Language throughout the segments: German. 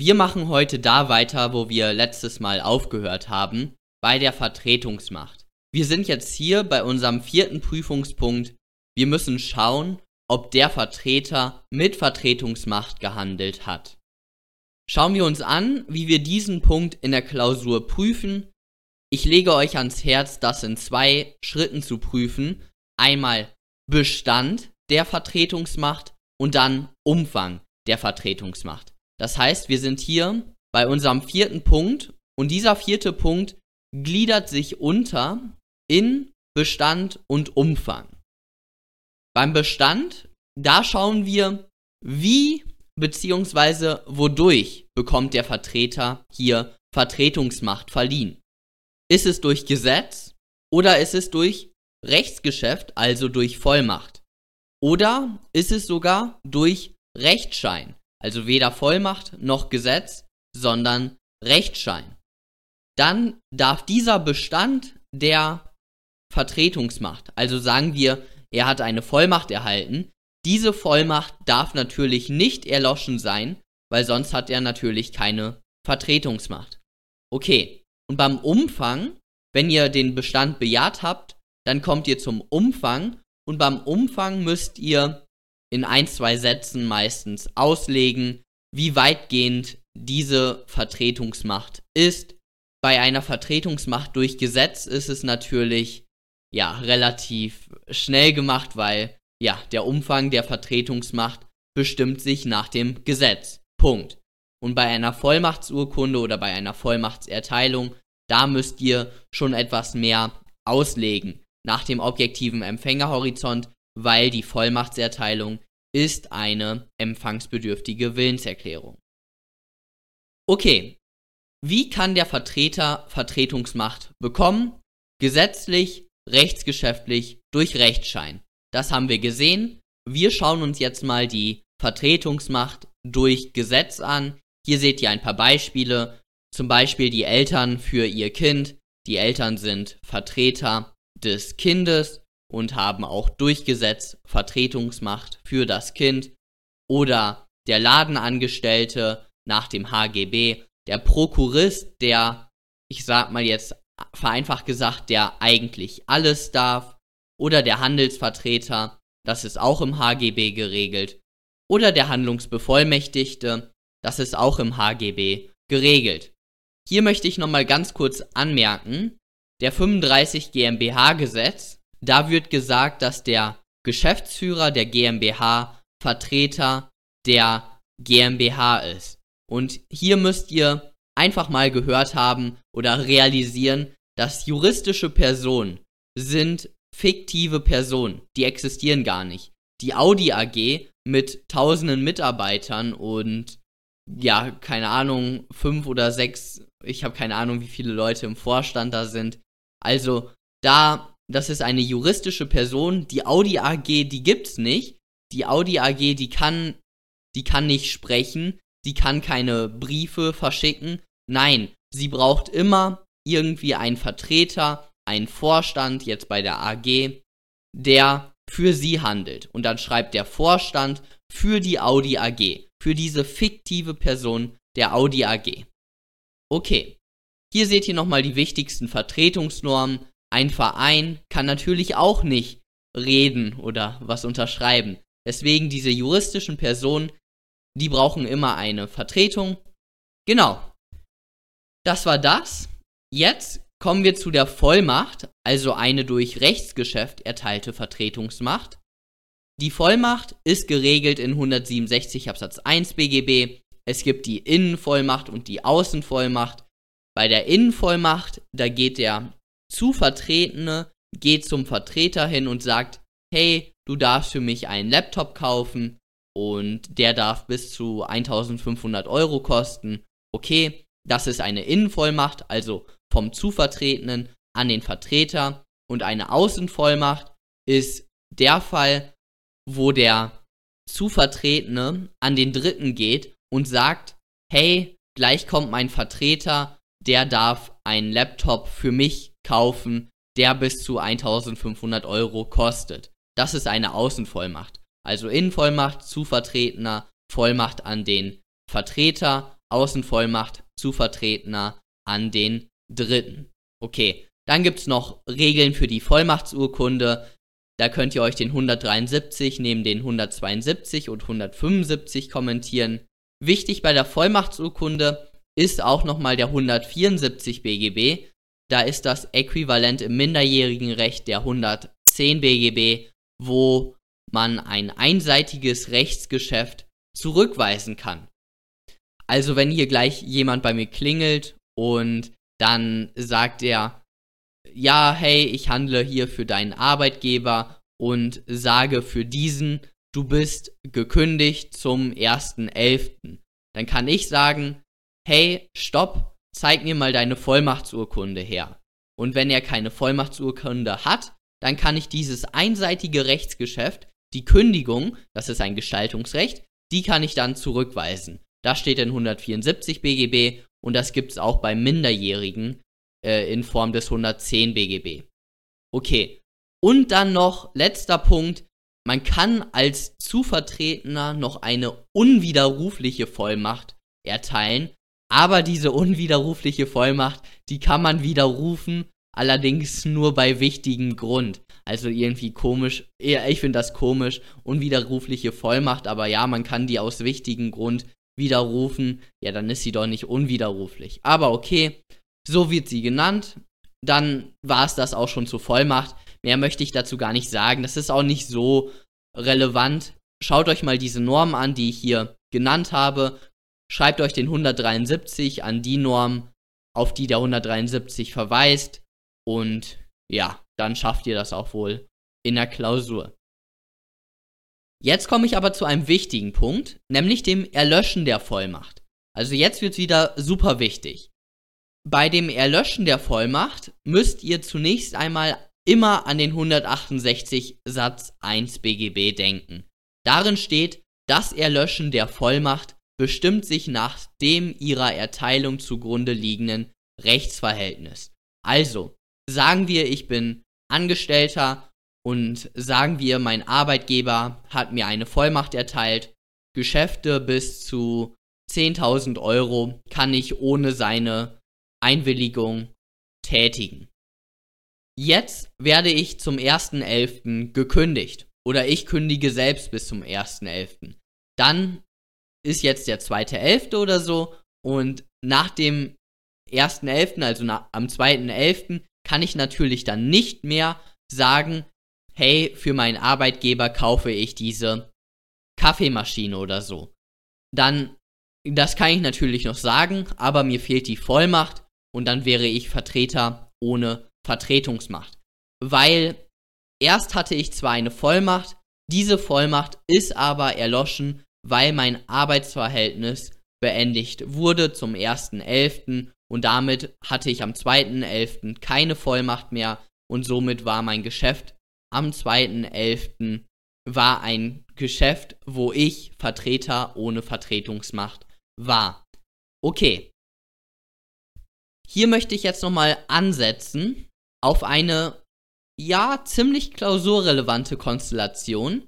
Wir machen heute da weiter, wo wir letztes Mal aufgehört haben, bei der Vertretungsmacht. Wir sind jetzt hier bei unserem vierten Prüfungspunkt. Wir müssen schauen, ob der Vertreter mit Vertretungsmacht gehandelt hat. Schauen wir uns an, wie wir diesen Punkt in der Klausur prüfen. Ich lege euch ans Herz, das in zwei Schritten zu prüfen. Einmal Bestand der Vertretungsmacht und dann Umfang der Vertretungsmacht. Das heißt, wir sind hier bei unserem vierten Punkt und dieser vierte Punkt gliedert sich unter in Bestand und Umfang. Beim Bestand, da schauen wir, wie bzw. wodurch bekommt der Vertreter hier Vertretungsmacht verliehen. Ist es durch Gesetz oder ist es durch Rechtsgeschäft, also durch Vollmacht? Oder ist es sogar durch Rechtsschein, also weder Vollmacht noch Gesetz, sondern Rechtsschein? Dann darf dieser Bestand der Vertretungsmacht, also sagen wir, er hat eine Vollmacht erhalten, diese Vollmacht darf natürlich nicht erloschen sein, weil sonst hat er natürlich keine Vertretungsmacht. Okay, und beim Umfang, wenn ihr den Bestand bejaht habt, dann kommt ihr zum Umfang und beim Umfang müsst ihr in ein, zwei Sätzen meistens auslegen, wie weitgehend diese Vertretungsmacht ist. Bei einer Vertretungsmacht durch Gesetz ist es natürlich ja relativ schnell gemacht, weil ja der Umfang der Vertretungsmacht bestimmt sich nach dem Gesetz. Punkt. Und bei einer Vollmachtsurkunde oder bei einer Vollmachtserteilung, da müsst ihr schon etwas mehr auslegen nach dem objektiven Empfängerhorizont, weil die Vollmachtserteilung ist eine empfangsbedürftige Willenserklärung. Okay, wie kann der Vertreter Vertretungsmacht bekommen? Gesetzlich, rechtsgeschäftlich, durch Rechtsschein. Das haben wir gesehen. Wir schauen uns jetzt mal die Vertretungsmacht durch Gesetz an. Hier seht ihr ein paar Beispiele. Zum Beispiel die Eltern für ihr Kind. Die Eltern sind Vertreter des Kindes und haben auch durch Gesetz Vertretungsmacht für das Kind oder der Ladenangestellte nach dem HGB, der Prokurist, der, ich sag mal jetzt vereinfacht gesagt, der eigentlich alles darf, oder der Handelsvertreter, das ist auch im HGB geregelt, oder der Handlungsbevollmächtigte, das ist auch im HGB geregelt. Hier möchte ich nochmal ganz kurz anmerken, der 35 GmbH Gesetz, da wird gesagt, dass der Geschäftsführer der GmbH Vertreter der GmbH ist. Und hier müsst ihr einfach mal gehört haben oder realisieren, dass juristische Personen sind fiktive Personen, die existieren gar nicht. Die Audi AG mit tausenden Mitarbeitern und ja, keine Ahnung, fünf oder sechs, ich habe keine Ahnung, wie viele Leute im Vorstand da sind, also da, das ist eine juristische Person. Die Audi AG, die gibt's nicht. Die Audi AG, die kann, die kann nicht sprechen. Die kann keine Briefe verschicken. Nein, sie braucht immer irgendwie einen Vertreter, einen Vorstand, jetzt bei der AG, der für sie handelt. Und dann schreibt der Vorstand für die Audi AG, für diese fiktive Person der Audi AG. Okay, hier seht ihr nochmal die wichtigsten Vertretungsnormen. Ein Verein kann natürlich auch nicht reden oder was unterschreiben. Deswegen diese juristischen Personen, die brauchen immer eine Vertretung. Genau. Das war das. Jetzt kommen wir zu der Vollmacht, also eine durch Rechtsgeschäft erteilte Vertretungsmacht. Die Vollmacht ist geregelt in 167 Absatz 1 BGB. Es gibt die Innenvollmacht und die Außenvollmacht. Bei der Innenvollmacht, da geht der zu Vertretene, geht zum Vertreter hin und sagt, hey, du darfst für mich einen Laptop kaufen und der darf bis zu 1500 Euro kosten. Okay, das ist eine Innenvollmacht, also vom Zuvertretenen an den Vertreter. Und eine Außenvollmacht ist der Fall, wo der Zuvertretene an den Dritten geht und sagt, hey, gleich kommt mein Vertreter der darf einen Laptop für mich kaufen, der bis zu 1500 Euro kostet. Das ist eine Außenvollmacht. Also Innenvollmacht, Zuvertretener, Vollmacht an den Vertreter Außenvollmacht zu Vertretener an den Dritten. Okay, dann gibt es noch Regeln für die Vollmachtsurkunde. Da könnt ihr euch den 173 neben den 172 und 175 kommentieren. Wichtig bei der Vollmachtsurkunde ist auch nochmal der 174 BGB. Da ist das Äquivalent im minderjährigen Recht der 110 BGB, wo man ein einseitiges Rechtsgeschäft zurückweisen kann. Also wenn hier gleich jemand bei mir klingelt und dann sagt er, ja, hey, ich handle hier für deinen Arbeitgeber und sage für diesen, du bist gekündigt zum 1.11. Dann kann ich sagen, hey, stopp, zeig mir mal deine Vollmachtsurkunde her. Und wenn er keine Vollmachtsurkunde hat, dann kann ich dieses einseitige Rechtsgeschäft, die Kündigung, das ist ein Gestaltungsrecht, die kann ich dann zurückweisen. Das steht in 174 BGB und das gibt es auch bei Minderjährigen äh, in Form des 110 BGB. Okay. Und dann noch letzter Punkt. Man kann als Zuvertretener noch eine unwiderrufliche Vollmacht erteilen, aber diese unwiderrufliche Vollmacht, die kann man widerrufen, allerdings nur bei wichtigem Grund. Also irgendwie komisch, ich finde das komisch, unwiderrufliche Vollmacht, aber ja, man kann die aus wichtigem Grund widerrufen, ja, dann ist sie doch nicht unwiderruflich. Aber okay, so wird sie genannt. Dann war es das auch schon zur Vollmacht. Mehr möchte ich dazu gar nicht sagen. Das ist auch nicht so relevant. Schaut euch mal diese Normen an, die ich hier genannt habe. Schreibt euch den 173 an die Norm, auf die der 173 verweist. Und ja, dann schafft ihr das auch wohl in der Klausur. Jetzt komme ich aber zu einem wichtigen Punkt, nämlich dem Erlöschen der Vollmacht. Also jetzt wird es wieder super wichtig. Bei dem Erlöschen der Vollmacht müsst ihr zunächst einmal immer an den 168 Satz 1 BGB denken. Darin steht, das Erlöschen der Vollmacht bestimmt sich nach dem ihrer Erteilung zugrunde liegenden Rechtsverhältnis. Also, sagen wir, ich bin Angestellter und sagen wir, mein Arbeitgeber hat mir eine Vollmacht erteilt, Geschäfte bis zu 10.000 Euro kann ich ohne seine Einwilligung tätigen. Jetzt werde ich zum 1.11. gekündigt oder ich kündige selbst bis zum 1.11. Dann ist jetzt der 2.11. oder so und nach dem 1.11., also nach, am 2.11., kann ich natürlich dann nicht mehr sagen, hey, für meinen Arbeitgeber kaufe ich diese Kaffeemaschine oder so. Dann, das kann ich natürlich noch sagen, aber mir fehlt die Vollmacht und dann wäre ich Vertreter ohne Vertretungsmacht. Weil erst hatte ich zwar eine Vollmacht, diese Vollmacht ist aber erloschen, weil mein Arbeitsverhältnis beendigt wurde zum 1.11. und damit hatte ich am 2.11. keine Vollmacht mehr und somit war mein Geschäft am 2.11. war ein Geschäft, wo ich Vertreter ohne Vertretungsmacht war. Okay. Hier möchte ich jetzt nochmal ansetzen auf eine, ja, ziemlich klausurrelevante Konstellation,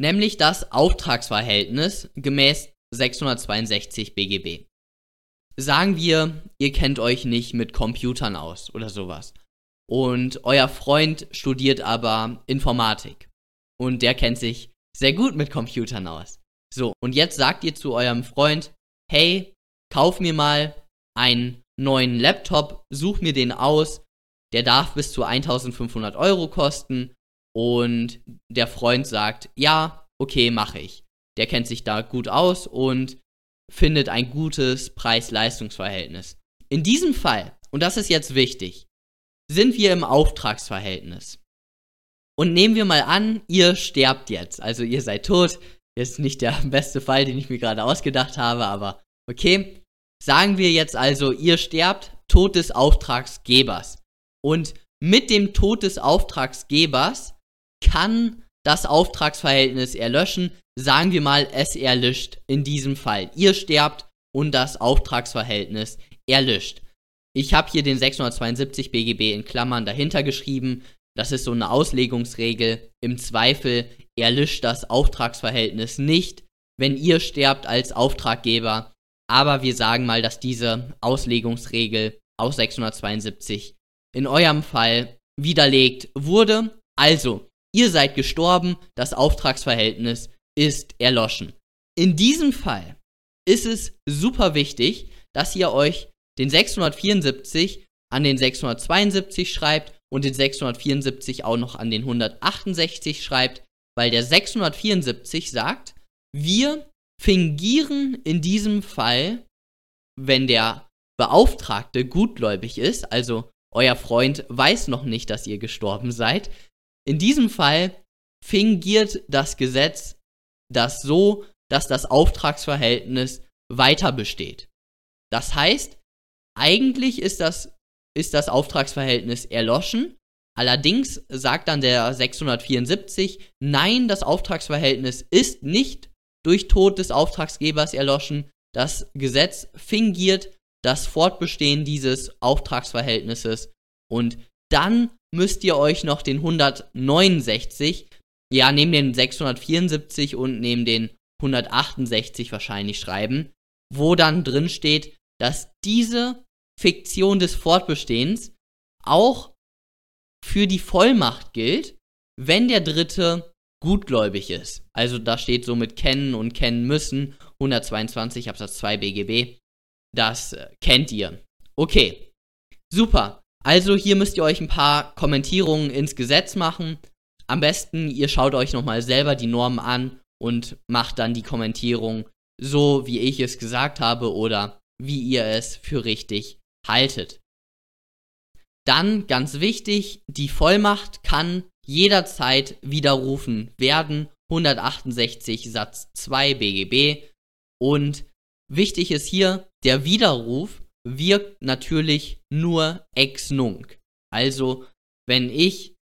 nämlich das Auftragsverhältnis gemäß 662 BGB. Sagen wir, ihr kennt euch nicht mit Computern aus oder sowas und euer Freund studiert aber Informatik und der kennt sich sehr gut mit Computern aus. So, und jetzt sagt ihr zu eurem Freund, hey, kauf mir mal einen neuen Laptop, such mir den aus, der darf bis zu 1500 Euro kosten und der Freund sagt, ja, okay, mache ich. Der kennt sich da gut aus und findet ein gutes Preis-Leistungs-Verhältnis. In diesem Fall, und das ist jetzt wichtig, sind wir im Auftragsverhältnis. Und nehmen wir mal an, ihr sterbt jetzt. Also ihr seid tot. Ist nicht der beste Fall, den ich mir gerade ausgedacht habe, aber okay. Sagen wir jetzt also, ihr sterbt, Tod des Auftragsgebers. Und mit dem Tod des Auftragsgebers kann das Auftragsverhältnis erlöschen. Sagen wir mal, es erlischt in diesem Fall. Ihr sterbt und das Auftragsverhältnis erlischt. Ich habe hier den 672 BGB in Klammern dahinter geschrieben. Das ist so eine Auslegungsregel. Im Zweifel erlischt das Auftragsverhältnis nicht, wenn ihr sterbt als Auftraggeber. aber wir sagen mal, dass diese Auslegungsregel aus 672 in eurem Fall widerlegt wurde. Also, ihr seid gestorben, das Auftragsverhältnis ist erloschen. In diesem Fall ist es super wichtig, dass ihr euch den 674 an den 672 schreibt und den 674 auch noch an den 168 schreibt, weil der 674 sagt, wir fingieren in diesem Fall, wenn der Beauftragte gutgläubig ist, also euer Freund weiß noch nicht, dass ihr gestorben seid, in diesem Fall fingiert das Gesetz das so, dass das Auftragsverhältnis weiter besteht. Das heißt, eigentlich ist das, ist das Auftragsverhältnis erloschen, allerdings sagt dann der 674, nein, das Auftragsverhältnis ist nicht durch Tod des Auftragsgebers erloschen. Das Gesetz fingiert das Fortbestehen dieses Auftragsverhältnisses und dann müsst ihr euch noch den 169, ja, neben den 674 und neben den 168 wahrscheinlich schreiben, wo dann drin steht, dass diese Fiktion des Fortbestehens auch für die Vollmacht gilt, wenn der Dritte gutgläubig ist. Also da steht somit kennen und kennen müssen, 122 Absatz 2 BGB. Das äh, kennt ihr. Okay, super. Also hier müsst ihr euch ein paar Kommentierungen ins Gesetz machen. Am besten, ihr schaut euch nochmal selber die Normen an und macht dann die Kommentierung so, wie ich es gesagt habe oder wie ihr es für richtig haltet. Dann ganz wichtig, die Vollmacht kann jederzeit widerrufen werden. 168 Satz 2 BGB. Und wichtig ist hier, der Widerruf wirkt natürlich nur ex nunc. Also, wenn ich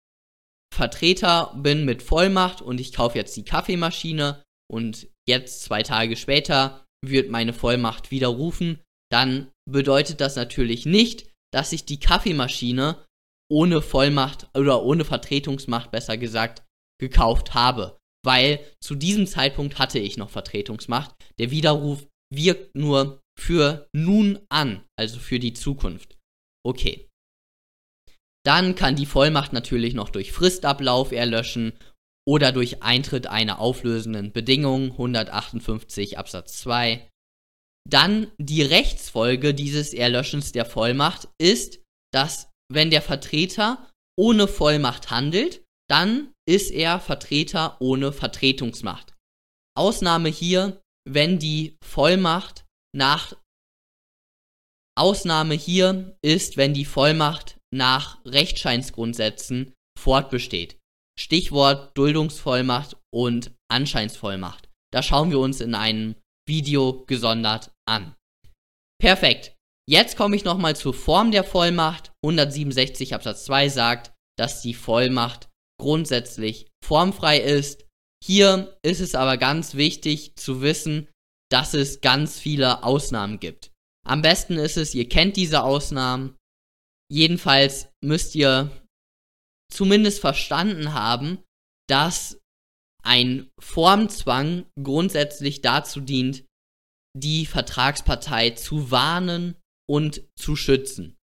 Vertreter bin mit Vollmacht und ich kaufe jetzt die Kaffeemaschine und jetzt zwei Tage später wird meine Vollmacht widerrufen, dann bedeutet das natürlich nicht, dass ich die Kaffeemaschine ohne Vollmacht oder ohne Vertretungsmacht besser gesagt gekauft habe, weil zu diesem Zeitpunkt hatte ich noch Vertretungsmacht. Der Widerruf wirkt nur für nun an, also für die Zukunft. Okay. Dann kann die Vollmacht natürlich noch durch Fristablauf erlöschen oder durch Eintritt einer auflösenden Bedingung 158 Absatz 2. Dann die Rechtsfolge dieses Erlöschens der Vollmacht ist, dass wenn der Vertreter ohne Vollmacht handelt, dann ist er Vertreter ohne Vertretungsmacht. Ausnahme hier, wenn die Vollmacht nach Ausnahme hier ist, wenn die Vollmacht nach Rechtscheinsgrundsätzen fortbesteht. Stichwort Duldungsvollmacht und Anscheinsvollmacht. Da schauen wir uns in einem Video gesondert an. Perfekt. Jetzt komme ich nochmal zur Form der Vollmacht. 167 Absatz 2 sagt, dass die Vollmacht grundsätzlich formfrei ist. Hier ist es aber ganz wichtig zu wissen, dass es ganz viele Ausnahmen gibt. Am besten ist es, ihr kennt diese Ausnahmen. Jedenfalls müsst ihr zumindest verstanden haben, dass ein Formzwang grundsätzlich dazu dient, die Vertragspartei zu warnen und zu schützen.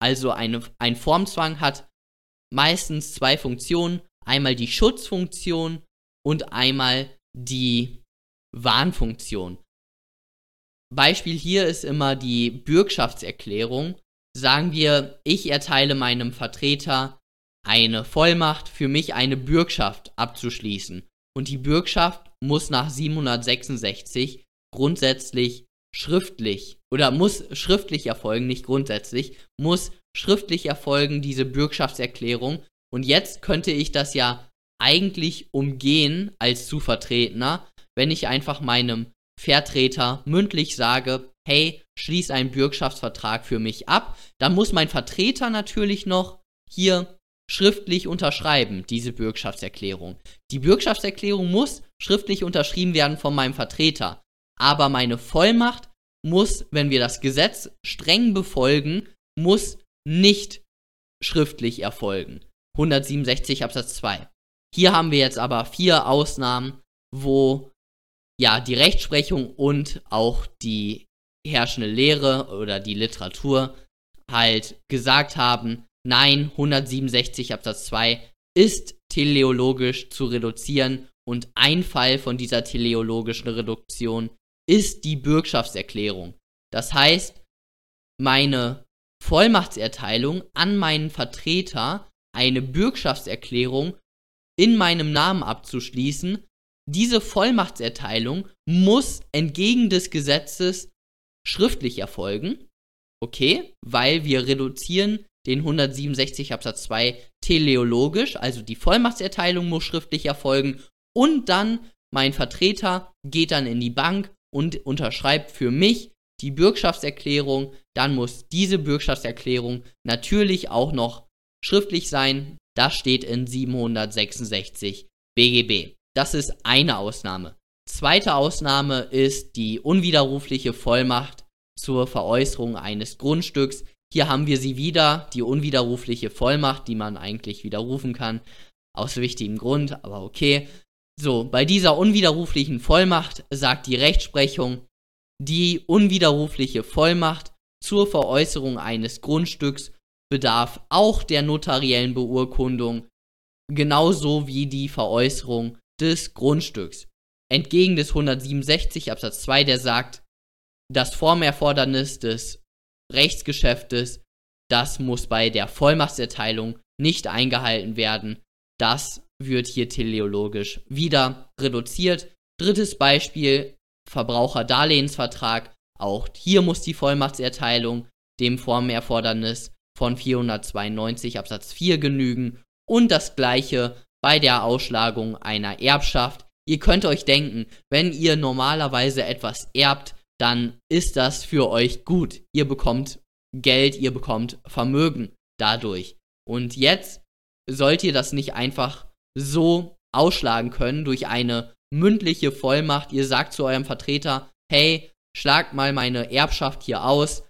Also eine, ein Formzwang hat meistens zwei Funktionen. Einmal die Schutzfunktion und einmal die Warnfunktion. Beispiel hier ist immer die Bürgschaftserklärung. Sagen wir, ich erteile meinem Vertreter eine Vollmacht, für mich eine Bürgschaft abzuschließen. Und die Bürgschaft muss nach 766 grundsätzlich schriftlich oder muss schriftlich erfolgen, nicht grundsätzlich, muss schriftlich erfolgen, diese Bürgschaftserklärung. Und jetzt könnte ich das ja eigentlich umgehen als Zuvertretener, wenn ich einfach meinem Vertreter mündlich sage, hey, schließ einen Bürgschaftsvertrag für mich ab, dann muss mein Vertreter natürlich noch hier schriftlich unterschreiben, diese Bürgschaftserklärung. Die Bürgschaftserklärung muss schriftlich unterschrieben werden von meinem Vertreter. Aber meine Vollmacht muss, wenn wir das Gesetz streng befolgen, muss nicht schriftlich erfolgen. 167 Absatz 2. Hier haben wir jetzt aber vier Ausnahmen, wo ja die Rechtsprechung und auch die herrschende Lehre oder die Literatur halt gesagt haben, nein, 167 Absatz 2 ist teleologisch zu reduzieren und ein Fall von dieser teleologischen Reduktion ist die Bürgschaftserklärung. Das heißt, meine Vollmachtserteilung an meinen Vertreter, eine Bürgschaftserklärung in meinem Namen abzuschließen, diese Vollmachtserteilung muss entgegen des Gesetzes schriftlich erfolgen. Okay, weil wir reduzieren den 167 Absatz 2 teleologisch, also die Vollmachtserteilung muss schriftlich erfolgen und dann mein Vertreter geht dann in die Bank und unterschreibt für mich die Bürgschaftserklärung, dann muss diese Bürgschaftserklärung natürlich auch noch schriftlich sein. Das steht in 766 BGB. Das ist eine Ausnahme. Zweite Ausnahme ist die unwiderrufliche Vollmacht zur Veräußerung eines Grundstücks. Hier haben wir sie wieder, die unwiderrufliche Vollmacht, die man eigentlich widerrufen kann, aus wichtigem Grund, aber okay. So, bei dieser unwiderruflichen Vollmacht sagt die Rechtsprechung, die unwiderrufliche Vollmacht zur Veräußerung eines Grundstücks bedarf auch der notariellen Beurkundung, genauso wie die Veräußerung des Grundstücks. Entgegen des 167 Absatz 2, der sagt, das Formerfordernis des Rechtsgeschäftes, das muss bei der Vollmachtserteilung nicht eingehalten werden. Das wird hier teleologisch wieder reduziert. Drittes Beispiel, Verbraucherdarlehensvertrag. Auch hier muss die Vollmachtserteilung dem Formerfordernis von 492 Absatz 4 genügen und das gleiche bei der Ausschlagung einer Erbschaft. Ihr könnt euch denken, wenn ihr normalerweise etwas erbt, dann ist das für euch gut. Ihr bekommt Geld, ihr bekommt Vermögen dadurch. Und jetzt sollt ihr das nicht einfach so ausschlagen können durch eine mündliche Vollmacht. Ihr sagt zu eurem Vertreter, hey, schlag mal meine Erbschaft hier aus.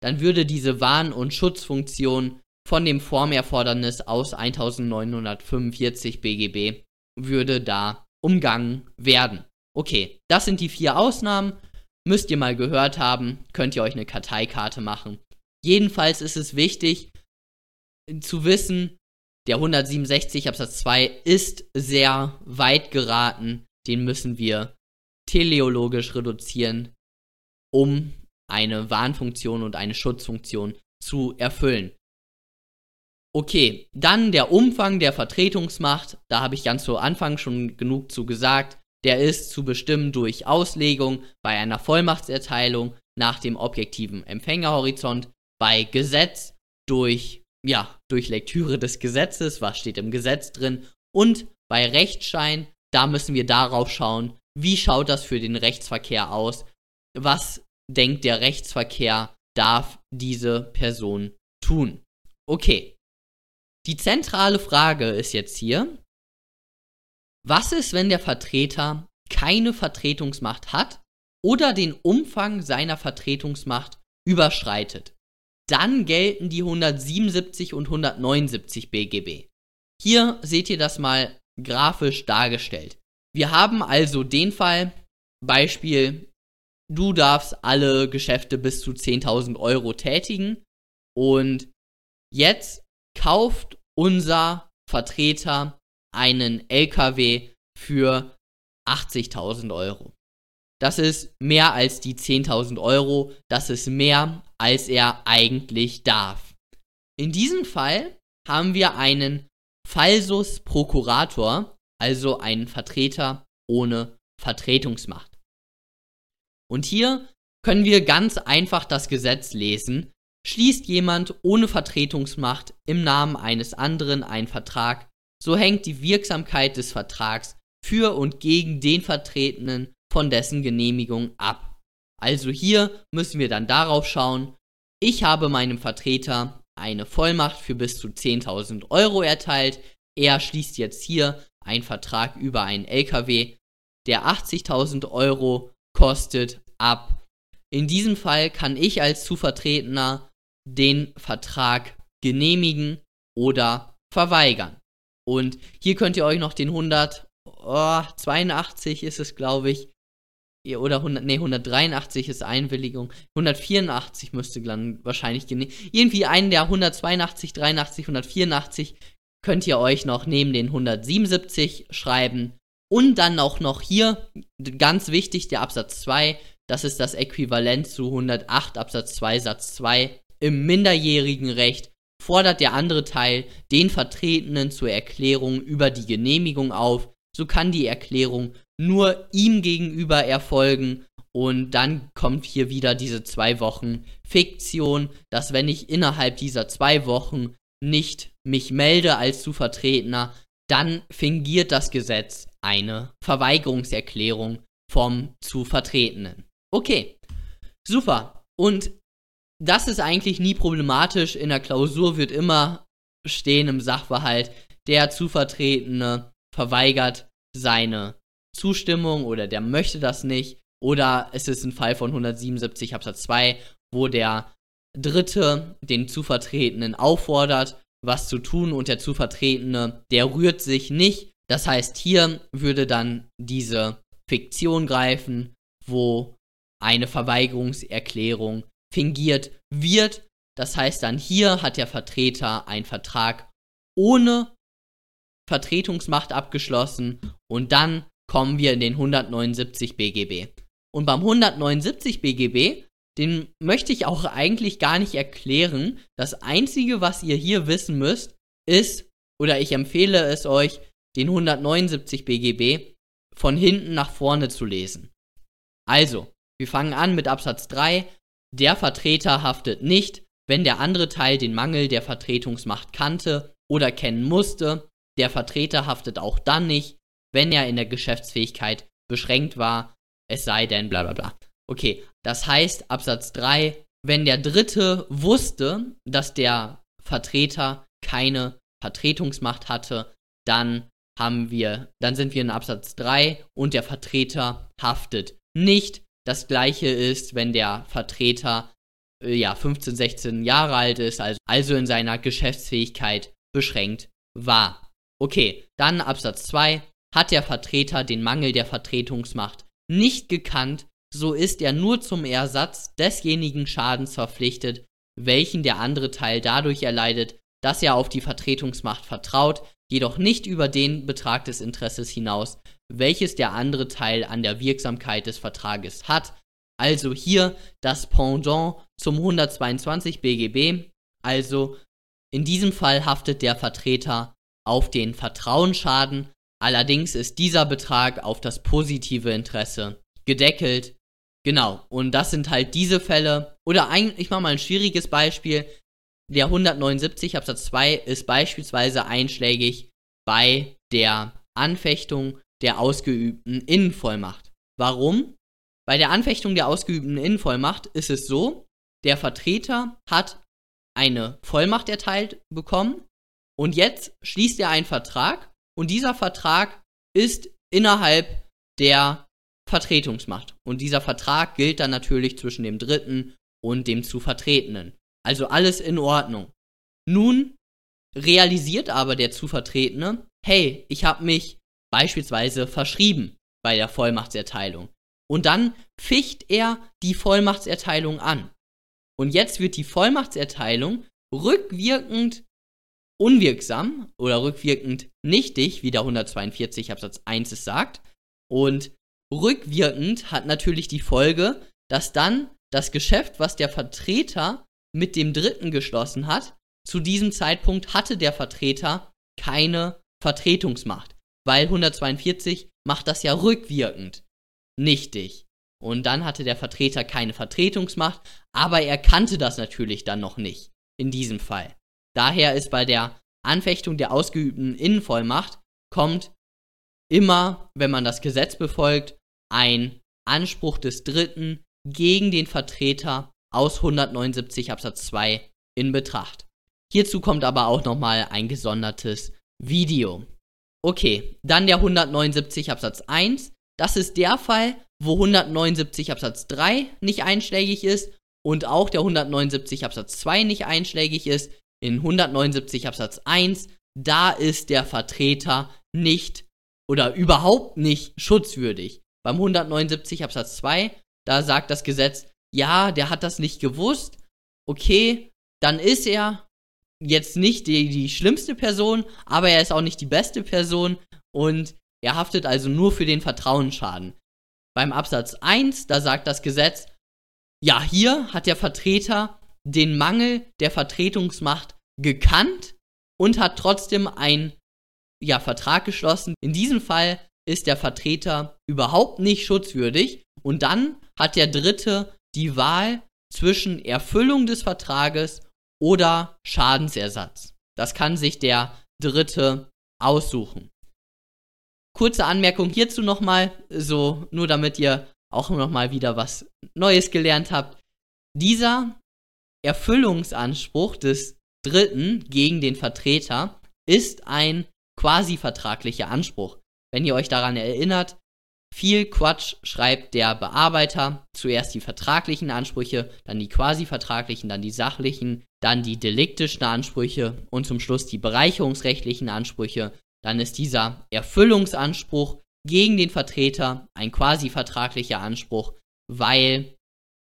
Dann würde diese Warn- und Schutzfunktion von dem Formerfordernis aus 1945 BGB würde da umgangen werden. Okay, das sind die vier Ausnahmen. Müsst ihr mal gehört haben, könnt ihr euch eine Karteikarte machen. Jedenfalls ist es wichtig zu wissen, der 167 Absatz 2 ist sehr weit geraten. Den müssen wir teleologisch reduzieren, um eine Warnfunktion und eine Schutzfunktion zu erfüllen. Okay, dann der Umfang der Vertretungsmacht, da habe ich ganz zu Anfang schon genug zu gesagt, der ist zu bestimmen durch Auslegung bei einer Vollmachtserteilung nach dem objektiven Empfängerhorizont, bei Gesetz durch, ja, durch Lektüre des Gesetzes, was steht im Gesetz drin, und bei Rechtsschein, da müssen wir darauf schauen, wie schaut das für den Rechtsverkehr aus, was denkt der Rechtsverkehr, darf diese Person tun. Okay, die zentrale Frage ist jetzt hier, was ist, wenn der Vertreter keine Vertretungsmacht hat oder den Umfang seiner Vertretungsmacht überschreitet? Dann gelten die 177 und 179 BGB. Hier seht ihr das mal grafisch dargestellt. Wir haben also den Fall, Beispiel, du darfst alle Geschäfte bis zu 10.000 Euro tätigen und jetzt kauft unser Vertreter einen LKW für 80.000 Euro. Das ist mehr als die 10.000 Euro, das ist mehr, als er eigentlich darf. In diesem Fall haben wir einen Falsus Prokurator, also einen Vertreter ohne Vertretungsmacht. Und hier können wir ganz einfach das Gesetz lesen Schließt jemand ohne Vertretungsmacht im Namen eines anderen einen Vertrag, so hängt die Wirksamkeit des Vertrags für und gegen den Vertretenen von dessen Genehmigung ab. Also hier müssen wir dann darauf schauen, ich habe meinem Vertreter eine Vollmacht für bis zu 10.000 Euro erteilt, er schließt jetzt hier einen Vertrag über einen LKW, der 80.000 Euro kostet, ab. In diesem Fall kann ich als Zuvertretener den Vertrag genehmigen oder verweigern. Und hier könnt ihr euch noch den 182 ist es, glaube ich, oder 100, nee, 183 ist Einwilligung. 184 müsste dann wahrscheinlich genehmigt. Irgendwie einen der 182, 83, 184 könnt ihr euch noch neben den 177 schreiben. Und dann auch noch hier, ganz wichtig, der Absatz 2, das ist das Äquivalent zu 108 Absatz 2 Satz 2. Im minderjährigen Recht fordert der andere Teil den Vertretenen zur Erklärung über die Genehmigung auf. So kann die Erklärung nur ihm gegenüber erfolgen. Und dann kommt hier wieder diese zwei Wochen Fiktion, dass wenn ich innerhalb dieser zwei Wochen nicht mich melde als zu Vertretener, dann fingiert das Gesetz eine Verweigerungserklärung vom zu Vertretenen. Okay, super. Und das ist eigentlich nie problematisch. In der Klausur wird immer stehen im Sachverhalt, der zu Vertretene verweigert seine Zustimmung oder der möchte das nicht. Oder es ist ein Fall von 177 Absatz 2, wo der Dritte den Zuvertretenen auffordert, was zu tun und der Zuvertretene, der rührt sich nicht. Das heißt, hier würde dann diese Fiktion greifen, wo eine Verweigerungserklärung fingiert wird. Das heißt dann, hier hat der Vertreter einen Vertrag ohne Vertretungsmacht abgeschlossen und dann kommen wir in den 179 BGB. Und beim 179 BGB, den möchte ich auch eigentlich gar nicht erklären. Das Einzige, was ihr hier wissen müsst, ist, oder ich empfehle es euch, den 179 BGB von hinten nach vorne zu lesen. Also, wir fangen an mit Absatz 3. Der Vertreter haftet nicht, wenn der andere Teil den Mangel der Vertretungsmacht kannte oder kennen musste. Der Vertreter haftet auch dann nicht, wenn er in der Geschäftsfähigkeit beschränkt war, es sei denn, bla bla bla. Okay, das heißt, Absatz 3, wenn der Dritte wusste, dass der Vertreter keine Vertretungsmacht hatte, dann haben wir, dann sind wir in Absatz 3 und der Vertreter haftet nicht. Das gleiche ist, wenn der Vertreter äh, ja 15, 16 Jahre alt ist, also, also in seiner Geschäftsfähigkeit beschränkt war. Okay, dann Absatz 2 hat der Vertreter den Mangel der Vertretungsmacht nicht gekannt, so ist er nur zum Ersatz desjenigen Schadens verpflichtet, welchen der andere Teil dadurch erleidet, dass er auf die Vertretungsmacht vertraut, jedoch nicht über den Betrag des Interesses hinaus, welches der andere Teil an der Wirksamkeit des Vertrages hat. Also hier das Pendant zum 122 BGB. Also in diesem Fall haftet der Vertreter auf den Vertrauensschaden, allerdings ist dieser Betrag auf das positive Interesse gedeckelt. Genau, und das sind halt diese Fälle. Oder ein, ich mache mal ein schwieriges Beispiel. Der 179 Absatz 2 ist beispielsweise einschlägig bei der Anfechtung der ausgeübten Innenvollmacht. Warum? Bei der Anfechtung der ausgeübten Innenvollmacht ist es so, der Vertreter hat eine Vollmacht erteilt bekommen und jetzt schließt er einen Vertrag und dieser Vertrag ist innerhalb der Vertretungsmacht. Und dieser Vertrag gilt dann natürlich zwischen dem Dritten und dem zu Vertretenen. Also alles in Ordnung. Nun realisiert aber der zu Vertretene, hey, ich habe mich beispielsweise verschrieben bei der Vollmachtserteilung. Und dann ficht er die Vollmachtserteilung an. Und jetzt wird die Vollmachtserteilung rückwirkend unwirksam oder rückwirkend nichtig, wie der 142 Absatz 1 es sagt. Und rückwirkend hat natürlich die Folge, dass dann das Geschäft, was der Vertreter mit dem Dritten geschlossen hat, zu diesem Zeitpunkt hatte der Vertreter keine Vertretungsmacht, weil 142 macht das ja rückwirkend nichtig. Und dann hatte der Vertreter keine Vertretungsmacht, aber er kannte das natürlich dann noch nicht in diesem Fall. Daher ist bei der Anfechtung der ausgeübten Innenvollmacht kommt immer, wenn man das Gesetz befolgt, ein Anspruch des Dritten gegen den Vertreter aus 179 Absatz 2 in Betracht. Hierzu kommt aber auch nochmal ein gesondertes Video. Okay, dann der 179 Absatz 1. Das ist der Fall, wo 179 Absatz 3 nicht einschlägig ist und auch der 179 Absatz 2 nicht einschlägig ist. In 179 Absatz 1, da ist der Vertreter nicht oder überhaupt nicht schutzwürdig. beim 179 Absatz 2, da sagt das Gesetz, ja, der hat das nicht gewusst, okay, dann ist er jetzt nicht die, die schlimmste Person, aber er ist auch nicht die beste Person und er haftet also nur für den Vertrauensschaden. Beim Absatz 1, da sagt das Gesetz, ja, hier hat der Vertreter den Mangel der Vertretungsmacht gekannt und hat trotzdem einen ja, Vertrag geschlossen. In diesem Fall ist der Vertreter überhaupt nicht schutzwürdig und dann hat der Dritte die Wahl zwischen Erfüllung des Vertrages oder Schadensersatz. Das kann sich der Dritte aussuchen. Kurze Anmerkung hierzu nochmal, so nur damit ihr auch nochmal wieder was Neues gelernt habt. Dieser Erfüllungsanspruch des Dritten gegen den Vertreter ist ein quasi vertraglicher Anspruch. Wenn ihr euch daran erinnert, viel Quatsch schreibt der Bearbeiter. Zuerst die vertraglichen Ansprüche, dann die quasi vertraglichen, dann die sachlichen, dann die deliktischen Ansprüche und zum Schluss die bereicherungsrechtlichen Ansprüche. Dann ist dieser Erfüllungsanspruch gegen den Vertreter ein quasi vertraglicher Anspruch, weil,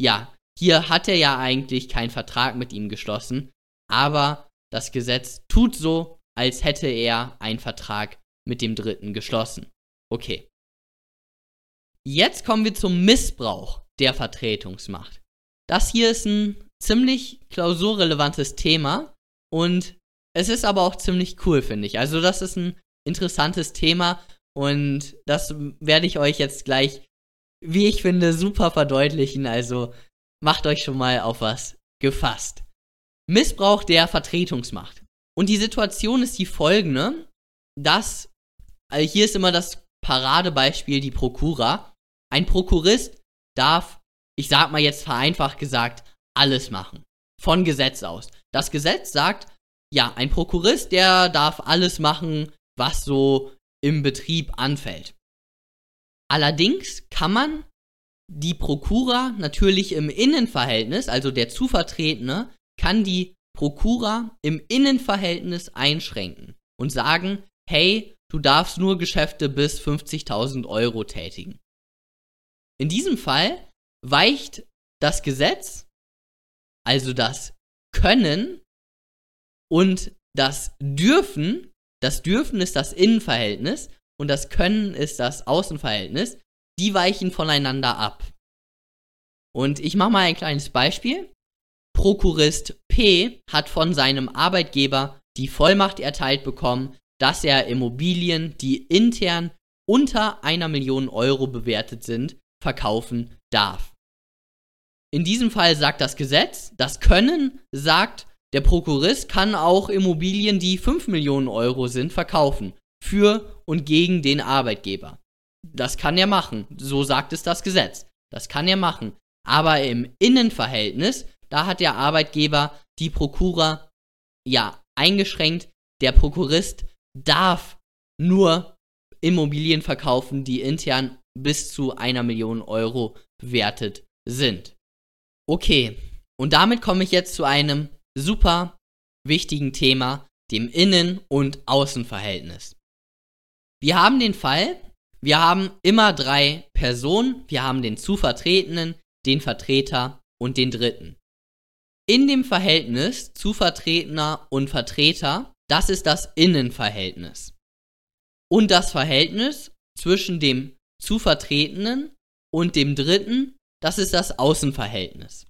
ja, hier hat er ja eigentlich keinen Vertrag mit ihm geschlossen, aber das Gesetz tut so, als hätte er einen Vertrag mit dem Dritten geschlossen. Okay. Jetzt kommen wir zum Missbrauch der Vertretungsmacht. Das hier ist ein ziemlich klausurrelevantes Thema und es ist aber auch ziemlich cool, finde ich. Also das ist ein interessantes Thema und das werde ich euch jetzt gleich, wie ich finde, super verdeutlichen. Also macht euch schon mal auf was gefasst. Missbrauch der Vertretungsmacht. Und die Situation ist die folgende, dass, also hier ist immer das Paradebeispiel die Prokura. Ein Prokurist darf, ich sag mal jetzt vereinfacht gesagt, alles machen. Von Gesetz aus. Das Gesetz sagt, ja, ein Prokurist, der darf alles machen, was so im Betrieb anfällt. Allerdings kann man die Prokura natürlich im Innenverhältnis, also der Zuvertretene, kann die Prokura im Innenverhältnis einschränken und sagen, hey, du darfst nur Geschäfte bis 50.000 Euro tätigen. In diesem Fall weicht das Gesetz, also das Können und das Dürfen, das Dürfen ist das Innenverhältnis und das Können ist das Außenverhältnis, die weichen voneinander ab. Und ich mache mal ein kleines Beispiel. Prokurist P hat von seinem Arbeitgeber die Vollmacht erteilt bekommen, dass er Immobilien, die intern unter einer Million Euro bewertet sind, verkaufen darf. In diesem Fall sagt das Gesetz, das Können sagt, der Prokurist kann auch Immobilien, die 5 Millionen Euro sind, verkaufen. Für und gegen den Arbeitgeber. Das kann er machen. So sagt es das Gesetz. Das kann er machen. Aber im Innenverhältnis, da hat der Arbeitgeber die Prokura ja eingeschränkt. Der Prokurist darf nur Immobilien verkaufen, die intern bis zu einer Million Euro bewertet sind. Okay, und damit komme ich jetzt zu einem super wichtigen Thema, dem Innen- und Außenverhältnis. Wir haben den Fall, wir haben immer drei Personen, wir haben den Zuvertretenen, den Vertreter und den Dritten. In dem Verhältnis Zuvertretener und Vertreter, das ist das Innenverhältnis. Und das Verhältnis zwischen dem Zuvertretenen und dem Dritten, das ist das Außenverhältnis.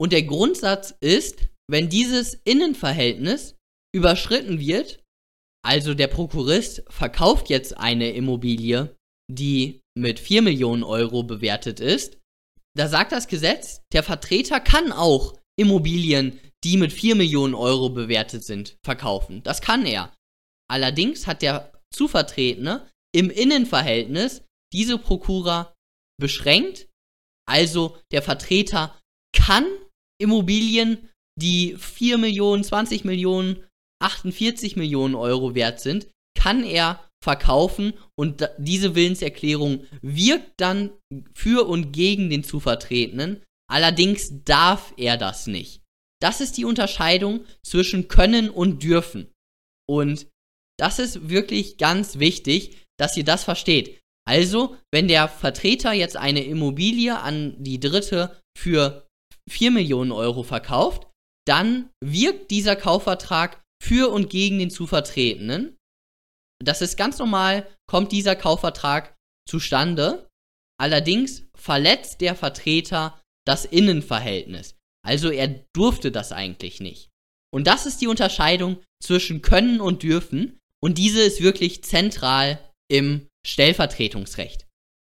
Und der Grundsatz ist, wenn dieses Innenverhältnis überschritten wird, also der Prokurist verkauft jetzt eine Immobilie, die mit 4 Millionen Euro bewertet ist. Da sagt das Gesetz, der Vertreter kann auch Immobilien, die mit 4 Millionen Euro bewertet sind, verkaufen. Das kann er. Allerdings hat der Zuvertretene im Innenverhältnis diese Prokura beschränkt. Also der Vertreter kann Immobilien, die 4 Millionen, 20 Millionen 48 Millionen Euro wert sind, kann er verkaufen und diese Willenserklärung wirkt dann für und gegen den Zuvertretenen. Allerdings darf er das nicht. Das ist die Unterscheidung zwischen können und dürfen. Und das ist wirklich ganz wichtig, dass ihr das versteht. Also, wenn der Vertreter jetzt eine Immobilie an die Dritte für 4 Millionen Euro verkauft, dann wirkt dieser Kaufvertrag für und gegen den zu Vertretenen. Das ist ganz normal, kommt dieser Kaufvertrag zustande. Allerdings verletzt der Vertreter das Innenverhältnis. Also er durfte das eigentlich nicht. Und das ist die Unterscheidung zwischen können und dürfen. Und diese ist wirklich zentral im Stellvertretungsrecht.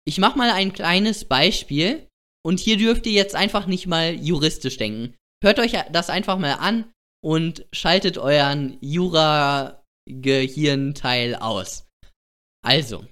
Ich mache mal ein kleines Beispiel und hier dürft ihr jetzt einfach nicht mal juristisch denken. Hört euch das einfach mal an und schaltet euren Jura-Gehirnteil aus. Also,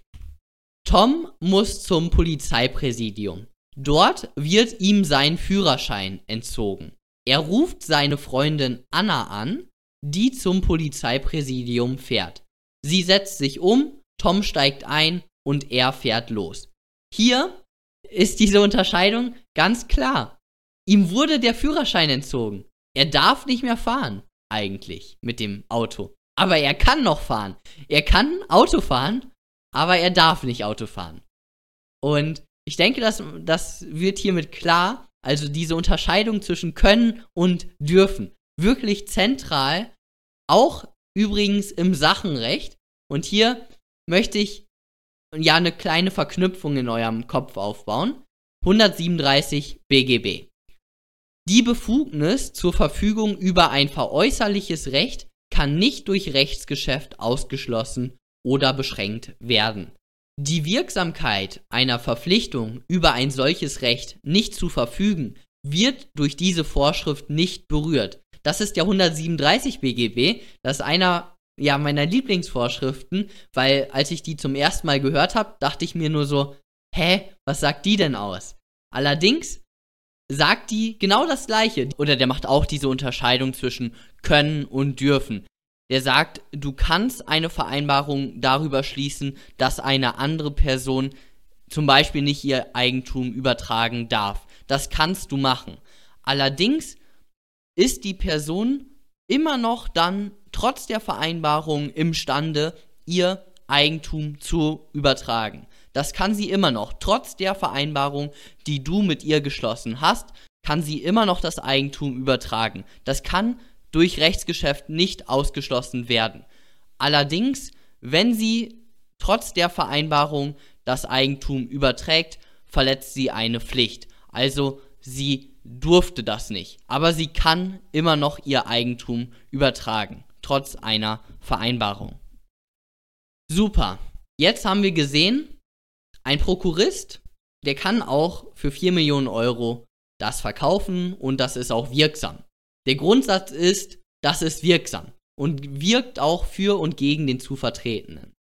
Tom muss zum Polizeipräsidium. Dort wird ihm sein Führerschein entzogen. Er ruft seine Freundin Anna an, die zum Polizeipräsidium fährt. Sie setzt sich um, Tom steigt ein und er fährt los. Hier ist diese Unterscheidung ganz klar. Ihm wurde der Führerschein entzogen. Er darf nicht mehr fahren, eigentlich, mit dem Auto. Aber er kann noch fahren. Er kann Auto fahren, aber er darf nicht Auto fahren. Und ich denke, das, das wird hiermit klar. Also diese Unterscheidung zwischen können und dürfen. Wirklich zentral. Auch übrigens im Sachenrecht. Und hier möchte ich ja eine kleine Verknüpfung in eurem Kopf aufbauen. 137 BGB. Die Befugnis zur Verfügung über ein veräußerliches Recht kann nicht durch Rechtsgeschäft ausgeschlossen oder beschränkt werden. Die Wirksamkeit einer Verpflichtung über ein solches Recht nicht zu verfügen wird durch diese Vorschrift nicht berührt. Das ist ja 137 BGB, das ist einer ja, meiner Lieblingsvorschriften, weil als ich die zum ersten Mal gehört habe, dachte ich mir nur so, hä, was sagt die denn aus? Allerdings sagt die genau das gleiche. Oder der macht auch diese Unterscheidung zwischen können und dürfen. Der sagt, du kannst eine Vereinbarung darüber schließen, dass eine andere Person zum Beispiel nicht ihr Eigentum übertragen darf. Das kannst du machen. Allerdings ist die Person immer noch dann trotz der Vereinbarung imstande, ihr Eigentum zu übertragen. Das kann sie immer noch. Trotz der Vereinbarung, die du mit ihr geschlossen hast, kann sie immer noch das Eigentum übertragen. Das kann durch Rechtsgeschäft nicht ausgeschlossen werden. Allerdings, wenn sie trotz der Vereinbarung das Eigentum überträgt, verletzt sie eine Pflicht. Also sie durfte das nicht, aber sie kann immer noch ihr Eigentum übertragen, trotz einer Vereinbarung. Super. Jetzt haben wir gesehen, ein Prokurist, der kann auch für 4 Millionen Euro das verkaufen und das ist auch wirksam. Der Grundsatz ist, das ist wirksam und wirkt auch für und gegen den zu Vertretenen.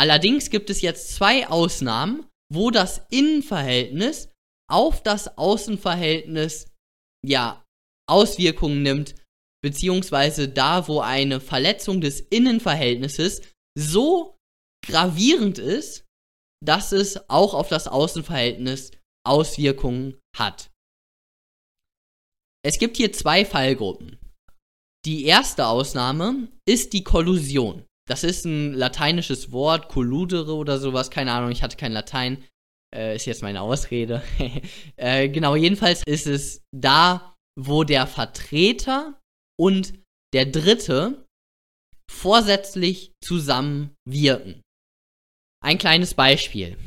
Allerdings gibt es jetzt zwei Ausnahmen, wo das Innenverhältnis auf das Außenverhältnis ja Auswirkungen nimmt, beziehungsweise da, wo eine Verletzung des Innenverhältnisses so gravierend ist, dass es auch auf das Außenverhältnis Auswirkungen hat. Es gibt hier zwei Fallgruppen. Die erste Ausnahme ist die Kollusion. Das ist ein lateinisches Wort, colludere oder sowas, keine Ahnung, ich hatte kein Latein, äh, ist jetzt meine Ausrede. äh, genau, jedenfalls ist es da, wo der Vertreter und der Dritte vorsätzlich zusammenwirken. Ein kleines Beispiel.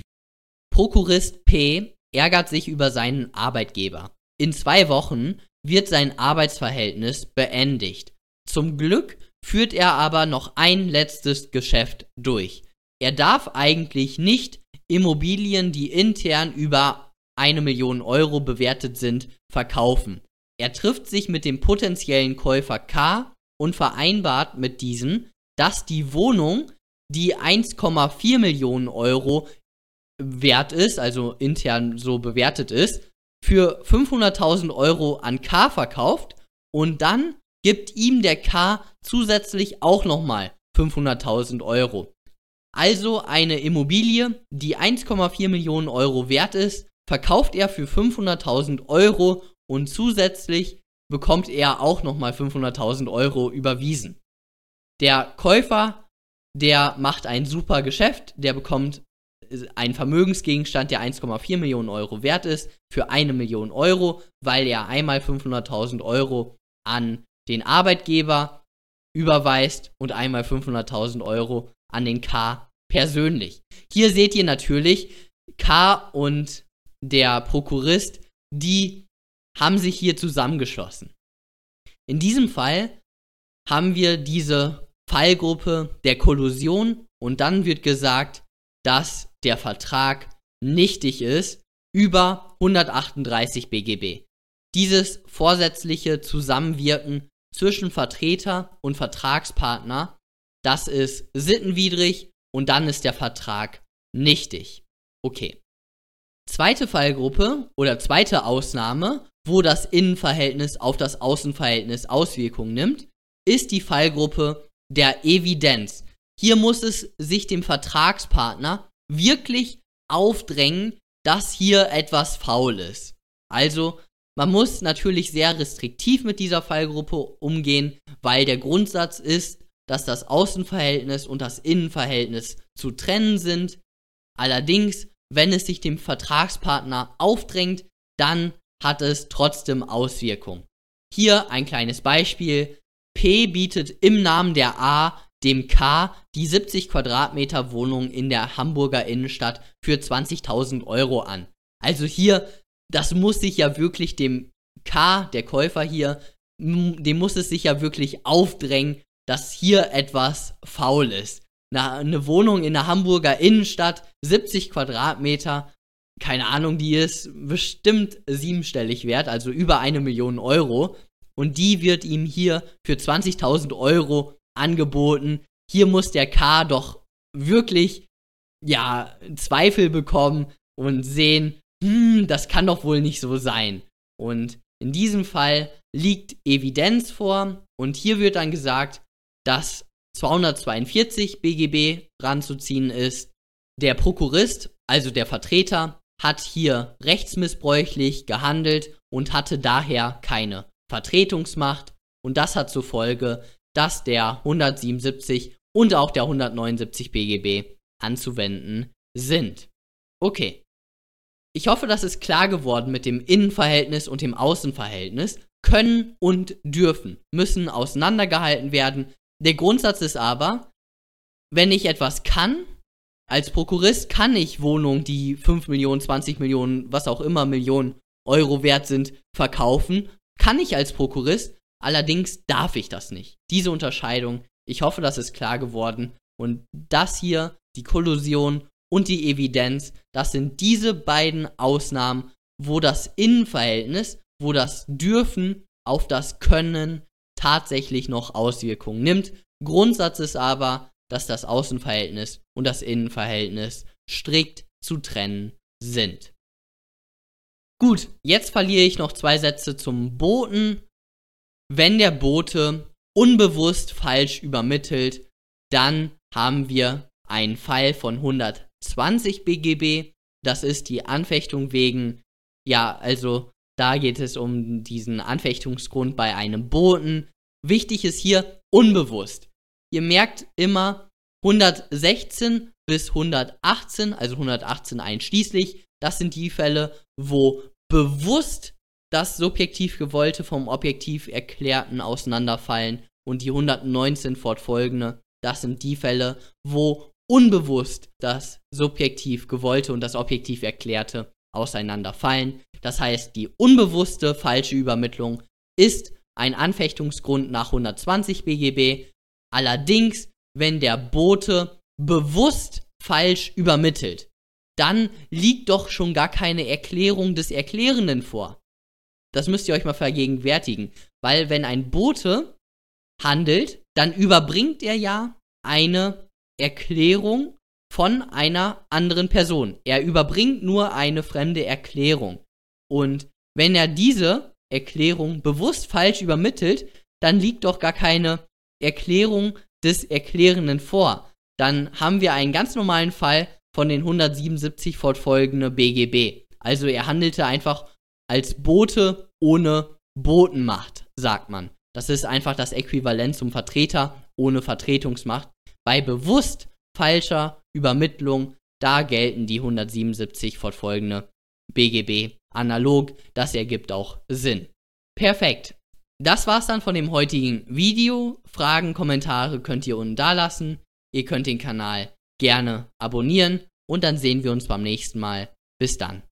Prokurist P ärgert sich über seinen Arbeitgeber. In zwei Wochen wird sein Arbeitsverhältnis beendigt. Zum Glück führt er aber noch ein letztes Geschäft durch. Er darf eigentlich nicht Immobilien, die intern über eine Million Euro bewertet sind, verkaufen. Er trifft sich mit dem potenziellen Käufer K und vereinbart mit diesem, dass die Wohnung, die 1,4 Millionen Euro wert ist, also intern so bewertet ist, für 500.000 Euro an K verkauft und dann gibt ihm der K zusätzlich auch nochmal 500.000 Euro. Also eine Immobilie, die 1,4 Millionen Euro wert ist, verkauft er für 500.000 Euro und zusätzlich bekommt er auch nochmal 500.000 Euro überwiesen. Der Käufer, der macht ein super Geschäft, der bekommt ein Vermögensgegenstand, der 1,4 Millionen Euro wert ist, für eine Million Euro, weil er einmal 500.000 Euro an den Arbeitgeber überweist und einmal 500.000 Euro an den K persönlich. Hier seht ihr natürlich, K und der Prokurist, die haben sich hier zusammengeschlossen. In diesem Fall haben wir diese Fallgruppe der Kollusion und dann wird gesagt, dass der Vertrag nichtig ist über 138 BGB. Dieses vorsätzliche Zusammenwirken zwischen Vertreter und Vertragspartner, das ist sittenwidrig und dann ist der Vertrag nichtig. Okay. Zweite Fallgruppe oder zweite Ausnahme, wo das Innenverhältnis auf das Außenverhältnis Auswirkungen nimmt, ist die Fallgruppe der Evidenz. Hier muss es sich dem Vertragspartner wirklich aufdrängen, dass hier etwas faul ist. Also, man muss natürlich sehr restriktiv mit dieser Fallgruppe umgehen, weil der Grundsatz ist, dass das Außenverhältnis und das Innenverhältnis zu trennen sind. Allerdings, wenn es sich dem Vertragspartner aufdrängt, dann hat es trotzdem Auswirkungen. Hier ein kleines Beispiel. P bietet im Namen der A dem K die 70 Quadratmeter Wohnung in der Hamburger Innenstadt für 20.000 Euro an. Also hier, das muss sich ja wirklich dem K, der Käufer hier, dem muss es sich ja wirklich aufdrängen, dass hier etwas faul ist. Eine Wohnung in der Hamburger Innenstadt, 70 Quadratmeter, keine Ahnung, die ist bestimmt siebenstellig wert, also über eine Million Euro. Und die wird ihm hier für 20.000 Euro angeboten. Hier muss der K doch wirklich, ja, Zweifel bekommen und sehen, hm, das kann doch wohl nicht so sein. Und in diesem Fall liegt Evidenz vor und hier wird dann gesagt, dass 242 BGB ranzuziehen ist. Der Prokurist, also der Vertreter, hat hier rechtsmissbräuchlich gehandelt und hatte daher keine Vertretungsmacht und das hat zur Folge, dass der 177 und auch der 179 BGB anzuwenden sind. Okay. Ich hoffe, das ist klar geworden mit dem Innenverhältnis und dem Außenverhältnis. Können und dürfen, müssen auseinandergehalten werden. Der Grundsatz ist aber, wenn ich etwas kann, als Prokurist kann ich Wohnungen, die 5 Millionen, 20 Millionen, was auch immer Millionen Euro wert sind, verkaufen. Kann ich als Prokurist, Allerdings darf ich das nicht. Diese Unterscheidung, ich hoffe, das ist klar geworden. Und das hier, die Kollusion und die Evidenz, das sind diese beiden Ausnahmen, wo das Innenverhältnis, wo das Dürfen auf das Können tatsächlich noch Auswirkungen nimmt. Grundsatz ist aber, dass das Außenverhältnis und das Innenverhältnis strikt zu trennen sind. Gut, jetzt verliere ich noch zwei Sätze zum Boten wenn der Bote unbewusst falsch übermittelt, dann haben wir einen Fall von 120 BGB. Das ist die Anfechtung wegen, ja, also da geht es um diesen Anfechtungsgrund bei einem Boten. Wichtig ist hier unbewusst. Ihr merkt immer 116 bis 118, also 118 einschließlich, das sind die Fälle, wo bewusst das subjektiv Gewollte vom objektiv Erklärten auseinanderfallen und die 119 fortfolgende, das sind die Fälle, wo unbewusst das subjektiv Gewollte und das objektiv Erklärte auseinanderfallen. Das heißt, die unbewusste falsche Übermittlung ist ein Anfechtungsgrund nach 120 BGB. Allerdings, wenn der Bote bewusst falsch übermittelt, dann liegt doch schon gar keine Erklärung des Erklärenden vor. Das müsst ihr euch mal vergegenwärtigen. Weil wenn ein Bote handelt, dann überbringt er ja eine Erklärung von einer anderen Person. Er überbringt nur eine fremde Erklärung. Und wenn er diese Erklärung bewusst falsch übermittelt, dann liegt doch gar keine Erklärung des Erklärenden vor. Dann haben wir einen ganz normalen Fall von den 177 fortfolgende BGB. Also er handelte einfach als Bote ohne Botenmacht, sagt man. Das ist einfach das Äquivalent zum Vertreter ohne Vertretungsmacht. Bei bewusst falscher Übermittlung da gelten die 177 fortfolgende BGB analog. Das ergibt auch Sinn. Perfekt. Das war's dann von dem heutigen Video. Fragen, Kommentare könnt ihr unten da lassen. Ihr könnt den Kanal gerne abonnieren und dann sehen wir uns beim nächsten Mal. Bis dann.